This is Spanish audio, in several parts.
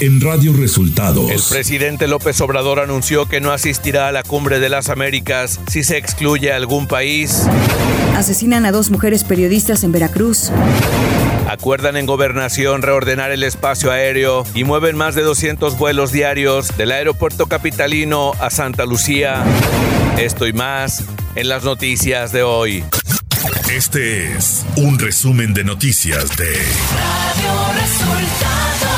en Radio Resultados. El presidente López Obrador anunció que no asistirá a la cumbre de las Américas si se excluye algún país. Asesinan a dos mujeres periodistas en Veracruz. Acuerdan en gobernación reordenar el espacio aéreo y mueven más de 200 vuelos diarios del aeropuerto capitalino a Santa Lucía. Esto y más en las noticias de hoy. Este es un resumen de noticias de Radio Resultados.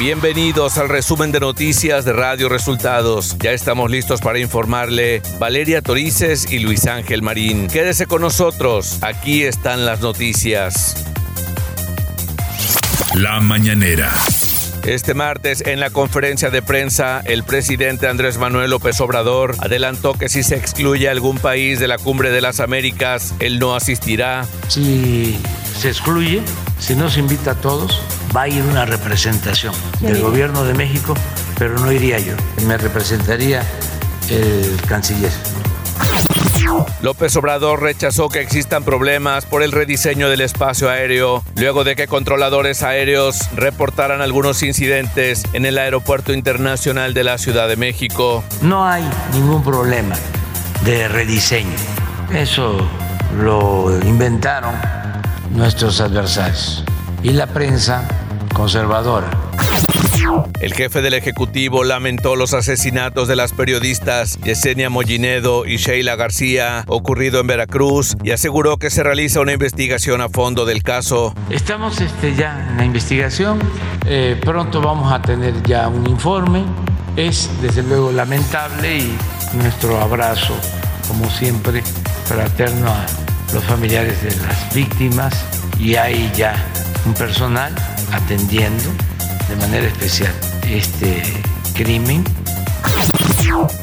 Bienvenidos al resumen de noticias de Radio Resultados. Ya estamos listos para informarle Valeria Torices y Luis Ángel Marín. Quédese con nosotros. Aquí están las noticias. La mañanera. Este martes, en la conferencia de prensa, el presidente Andrés Manuel López Obrador adelantó que si se excluye algún país de la Cumbre de las Américas, él no asistirá. Si se excluye, si no se invita a todos, va a ir una representación del gobierno de México, pero no iría yo. Me representaría el canciller. López Obrador rechazó que existan problemas por el rediseño del espacio aéreo, luego de que controladores aéreos reportaran algunos incidentes en el Aeropuerto Internacional de la Ciudad de México. No hay ningún problema de rediseño. Eso lo inventaron nuestros adversarios y la prensa conservadora. El jefe del Ejecutivo lamentó los asesinatos de las periodistas Yesenia Mollinedo y Sheila García ocurrido en Veracruz y aseguró que se realiza una investigación a fondo del caso. Estamos este, ya en la investigación, eh, pronto vamos a tener ya un informe. Es desde luego lamentable y nuestro abrazo, como siempre, fraterno a los familiares de las víctimas y hay ya un personal atendiendo de manera especial este crimen.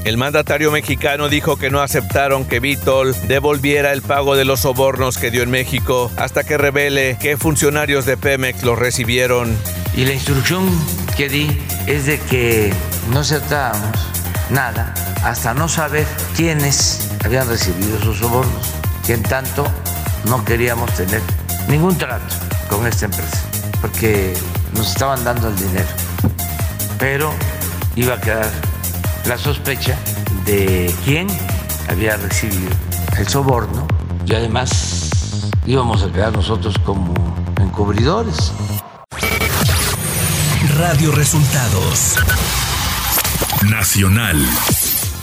El mandatario mexicano dijo que no aceptaron que Vitol devolviera el pago de los sobornos que dio en México hasta que revele qué funcionarios de Pemex los recibieron. Y la instrucción que di es de que no aceptábamos nada hasta no saber quiénes habían recibido esos sobornos, que en tanto no queríamos tener ningún trato con esta empresa, porque nos estaban dando el dinero, pero iba a quedar la sospecha de quién había recibido el soborno y además íbamos a quedar nosotros como encubridores. Radio Resultados Nacional.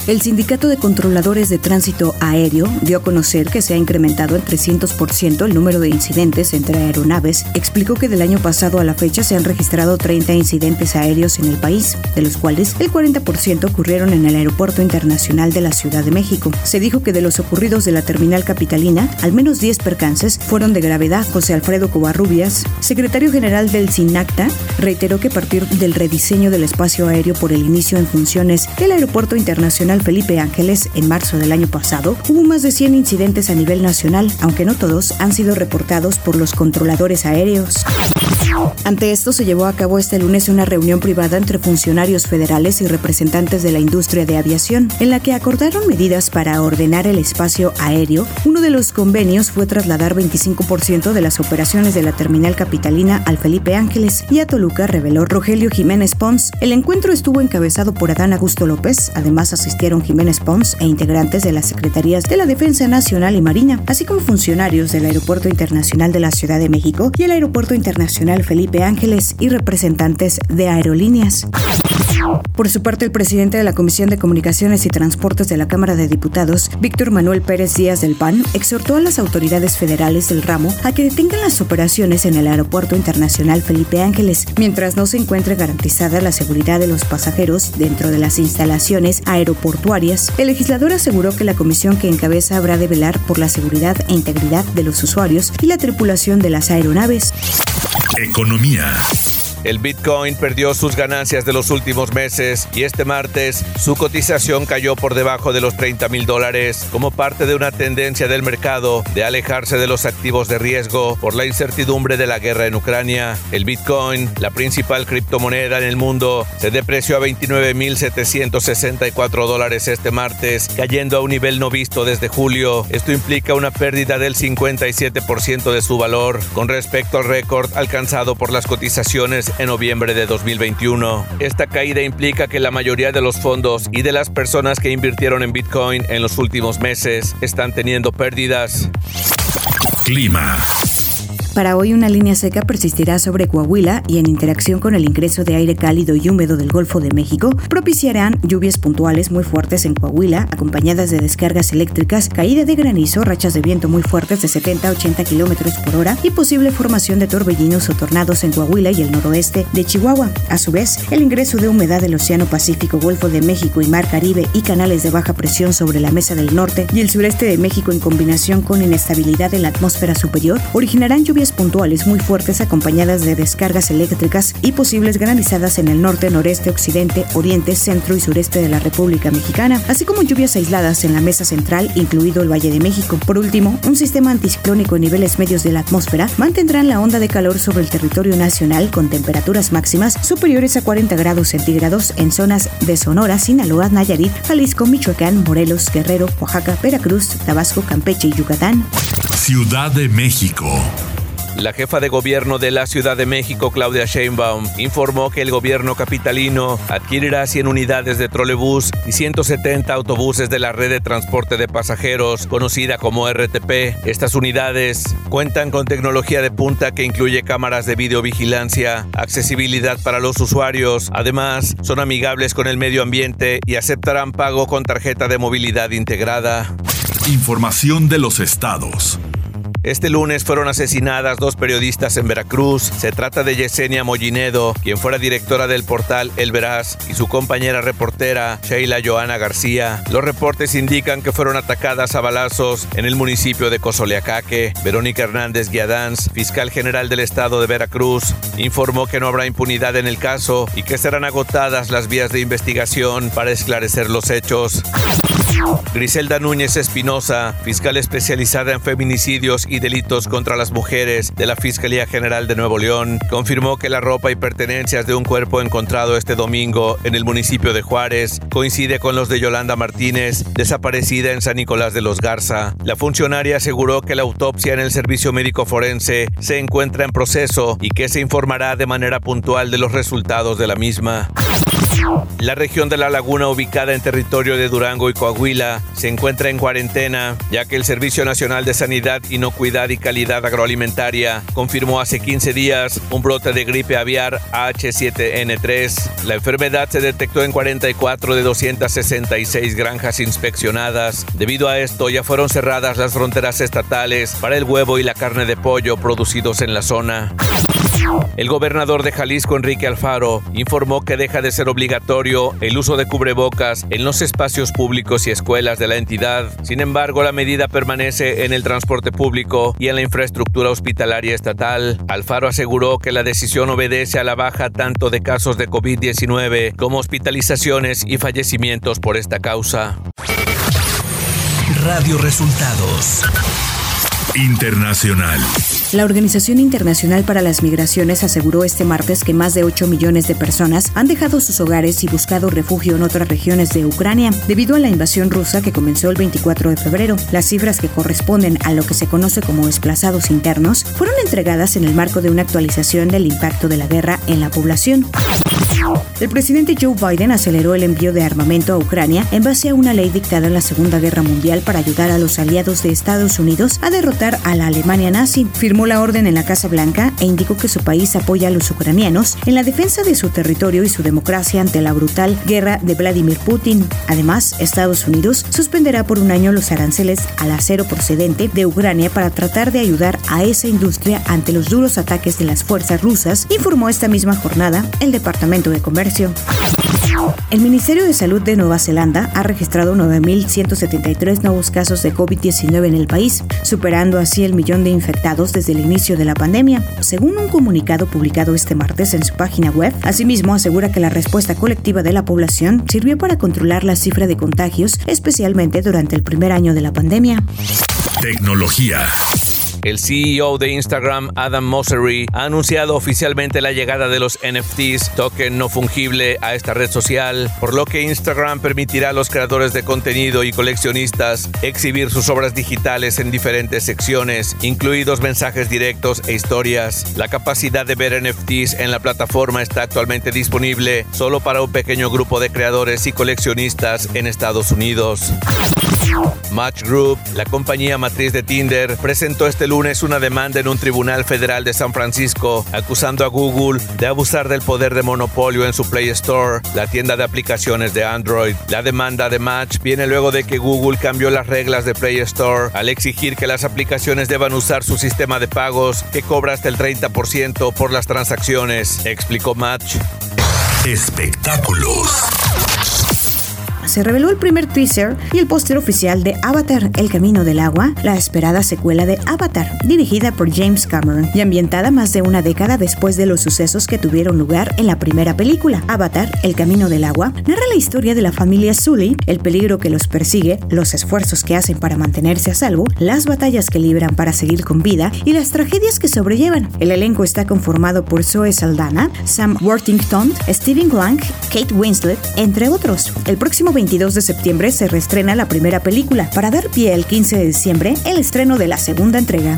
El Sindicato de Controladores de Tránsito Aéreo dio a conocer que se ha incrementado en 300% el número de incidentes entre aeronaves. Explicó que del año pasado a la fecha se han registrado 30 incidentes aéreos en el país, de los cuales el 40% ocurrieron en el Aeropuerto Internacional de la Ciudad de México. Se dijo que de los ocurridos de la terminal capitalina, al menos 10 percances fueron de gravedad. José Alfredo Covarrubias, secretario general del SINACTA, reiteró que a partir del rediseño del espacio aéreo por el inicio en funciones del Aeropuerto Internacional Felipe Ángeles en marzo del año pasado, hubo más de 100 incidentes a nivel nacional, aunque no todos han sido reportados por los controladores aéreos. Ante esto se llevó a cabo este lunes una reunión privada entre funcionarios federales y representantes de la industria de aviación, en la que acordaron medidas para ordenar el espacio aéreo. Uno de los convenios fue trasladar 25% de las operaciones de la terminal capitalina al Felipe Ángeles y a Toluca, reveló Rogelio Jiménez Pons. El encuentro estuvo encabezado por Adán Augusto López, además asistieron Jiménez Pons e integrantes de las Secretarías de la Defensa Nacional y Marina, así como funcionarios del Aeropuerto Internacional de la Ciudad de México y el Aeropuerto Internacional Felipe Ángeles y representantes de aerolíneas. Por su parte, el presidente de la Comisión de Comunicaciones y Transportes de la Cámara de Diputados, Víctor Manuel Pérez Díaz del PAN, exhortó a las autoridades federales del ramo a que detengan las operaciones en el Aeropuerto Internacional Felipe Ángeles, mientras no se encuentre garantizada la seguridad de los pasajeros dentro de las instalaciones aeroportuarias. El legislador aseguró que la comisión que encabeza habrá de velar por la seguridad e integridad de los usuarios y la tripulación de las aeronaves. Economía. El Bitcoin perdió sus ganancias de los últimos meses y este martes su cotización cayó por debajo de los 30 mil dólares como parte de una tendencia del mercado de alejarse de los activos de riesgo por la incertidumbre de la guerra en Ucrania. El Bitcoin, la principal criptomoneda en el mundo, se depreció a 29 mil 764 dólares este martes, cayendo a un nivel no visto desde julio. Esto implica una pérdida del 57% de su valor con respecto al récord alcanzado por las cotizaciones en noviembre de 2021. Esta caída implica que la mayoría de los fondos y de las personas que invirtieron en Bitcoin en los últimos meses están teniendo pérdidas. Clima. Para hoy una línea seca persistirá sobre Coahuila y en interacción con el ingreso de aire cálido y húmedo del Golfo de México, propiciarán lluvias puntuales muy fuertes en Coahuila, acompañadas de descargas eléctricas, caída de granizo, rachas de viento muy fuertes de 70 a 80 kilómetros por hora y posible formación de torbellinos o tornados en Coahuila y el noroeste de Chihuahua. A su vez, el ingreso de humedad del Océano Pacífico, Golfo de México y Mar Caribe y canales de baja presión sobre la mesa del norte y el sureste de México en combinación con inestabilidad en la atmósfera superior originarán lluvias puntuales muy fuertes acompañadas de descargas eléctricas y posibles granizadas en el norte, noreste, occidente, oriente, centro y sureste de la República Mexicana, así como lluvias aisladas en la mesa central, incluido el Valle de México. Por último, un sistema anticiclónico en niveles medios de la atmósfera mantendrán la onda de calor sobre el territorio nacional con temperaturas máximas superiores a 40 grados centígrados en zonas de Sonora, Sinaloa, Nayarit, Jalisco, Michoacán, Morelos, Guerrero, Oaxaca, Veracruz, Tabasco, Campeche y Yucatán. Ciudad de México. La jefa de gobierno de la Ciudad de México, Claudia Sheinbaum, informó que el gobierno capitalino adquirirá 100 unidades de trolebús y 170 autobuses de la red de transporte de pasajeros, conocida como RTP. Estas unidades cuentan con tecnología de punta que incluye cámaras de videovigilancia, accesibilidad para los usuarios, además son amigables con el medio ambiente y aceptarán pago con tarjeta de movilidad integrada. Información de los estados. Este lunes fueron asesinadas dos periodistas en Veracruz. Se trata de Yesenia Mollinedo, quien fuera directora del portal El Veraz, y su compañera reportera Sheila Joana García. Los reportes indican que fueron atacadas a balazos en el municipio de Cozoleacaque. Verónica Hernández Guiadanz, fiscal general del estado de Veracruz, informó que no habrá impunidad en el caso y que serán agotadas las vías de investigación para esclarecer los hechos. Griselda Núñez Espinosa, fiscal especializada en feminicidios y delitos contra las mujeres de la Fiscalía General de Nuevo León, confirmó que la ropa y pertenencias de un cuerpo encontrado este domingo en el municipio de Juárez coincide con los de Yolanda Martínez, desaparecida en San Nicolás de los Garza. La funcionaria aseguró que la autopsia en el servicio médico forense se encuentra en proceso y que se informará de manera puntual de los resultados de la misma. La región de la laguna ubicada en territorio de Durango y Coahuila se encuentra en cuarentena, ya que el Servicio Nacional de Sanidad, Inocuidad y Calidad Agroalimentaria confirmó hace 15 días un brote de gripe aviar H7N3. La enfermedad se detectó en 44 de 266 granjas inspeccionadas. Debido a esto ya fueron cerradas las fronteras estatales para el huevo y la carne de pollo producidos en la zona. El gobernador de Jalisco, Enrique Alfaro, informó que deja de ser obligatorio el uso de cubrebocas en los espacios públicos y escuelas de la entidad. Sin embargo, la medida permanece en el transporte público y en la infraestructura hospitalaria estatal. Alfaro aseguró que la decisión obedece a la baja tanto de casos de COVID-19 como hospitalizaciones y fallecimientos por esta causa. Radio Resultados Internacional. La Organización Internacional para las Migraciones aseguró este martes que más de 8 millones de personas han dejado sus hogares y buscado refugio en otras regiones de Ucrania debido a la invasión rusa que comenzó el 24 de febrero. Las cifras que corresponden a lo que se conoce como desplazados internos fueron entregadas en el marco de una actualización del impacto de la guerra en la población. El presidente Joe Biden aceleró el envío de armamento a Ucrania en base a una ley dictada en la Segunda Guerra Mundial para ayudar a los aliados de Estados Unidos a derrotar a la Alemania nazi. Firmó la orden en la Casa Blanca e indicó que su país apoya a los ucranianos en la defensa de su territorio y su democracia ante la brutal guerra de Vladimir Putin. Además, Estados Unidos suspenderá por un año los aranceles al acero procedente de Ucrania para tratar de ayudar a esa industria ante los duros ataques de las fuerzas rusas, informó esta misma jornada el Departamento de Comercio. El Ministerio de Salud de Nueva Zelanda ha registrado 9.173 nuevos casos de COVID-19 en el país, superando así el millón de infectados desde el inicio de la pandemia, según un comunicado publicado este martes en su página web. Asimismo, asegura que la respuesta colectiva de la población sirvió para controlar la cifra de contagios, especialmente durante el primer año de la pandemia. Tecnología. El CEO de Instagram, Adam Mosseri, ha anunciado oficialmente la llegada de los NFTs, token no fungible, a esta red social, por lo que Instagram permitirá a los creadores de contenido y coleccionistas exhibir sus obras digitales en diferentes secciones, incluidos mensajes directos e historias. La capacidad de ver NFTs en la plataforma está actualmente disponible solo para un pequeño grupo de creadores y coleccionistas en Estados Unidos. Match Group, la compañía matriz de Tinder, presentó este lunes una demanda en un tribunal federal de San Francisco acusando a Google de abusar del poder de monopolio en su Play Store, la tienda de aplicaciones de Android. La demanda de Match viene luego de que Google cambió las reglas de Play Store al exigir que las aplicaciones deban usar su sistema de pagos que cobra hasta el 30% por las transacciones, explicó Match. Espectáculos se reveló el primer teaser y el póster oficial de Avatar, El Camino del Agua, la esperada secuela de Avatar, dirigida por James Cameron y ambientada más de una década después de los sucesos que tuvieron lugar en la primera película. Avatar, El Camino del Agua, narra la historia de la familia Sully, el peligro que los persigue, los esfuerzos que hacen para mantenerse a salvo, las batallas que libran para seguir con vida y las tragedias que sobrellevan. El elenco está conformado por Zoe Saldana, Sam Worthington, Stephen Lang, Kate Winslet, entre otros. El próximo 22 de septiembre se reestrena la primera película, para dar pie el 15 de diciembre el estreno de la segunda entrega.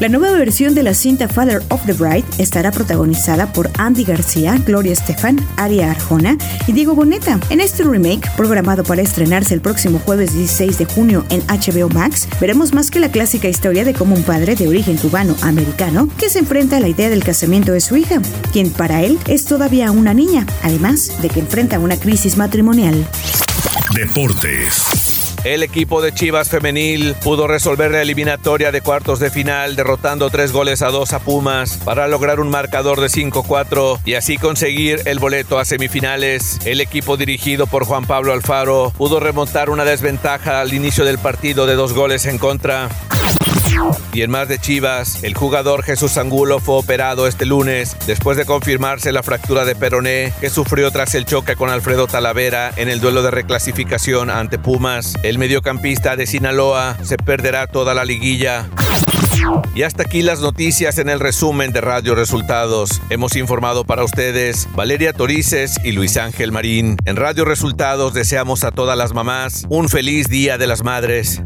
La nueva versión de la cinta Father of the Bride estará protagonizada por Andy García, Gloria Estefan, Aria Arjona y Diego Boneta. En este remake, programado para estrenarse el próximo jueves 16 de junio en HBO Max, veremos más que la clásica historia de cómo un padre de origen cubano-americano que se enfrenta a la idea del casamiento de su hija, quien para él es todavía una niña, además de que enfrenta una crisis matrimonial. Deportes. El equipo de Chivas femenil pudo resolver la eliminatoria de cuartos de final derrotando tres goles a dos a Pumas para lograr un marcador de 5-4 y así conseguir el boleto a semifinales. El equipo dirigido por Juan Pablo Alfaro pudo remontar una desventaja al inicio del partido de dos goles en contra. Y en más de Chivas, el jugador Jesús Angulo fue operado este lunes después de confirmarse la fractura de peroné que sufrió tras el choque con Alfredo Talavera en el duelo de reclasificación ante Pumas. El mediocampista de Sinaloa se perderá toda la liguilla. Y hasta aquí las noticias en el resumen de Radio Resultados. Hemos informado para ustedes Valeria Torices y Luis Ángel Marín. En Radio Resultados deseamos a todas las mamás un feliz Día de las Madres.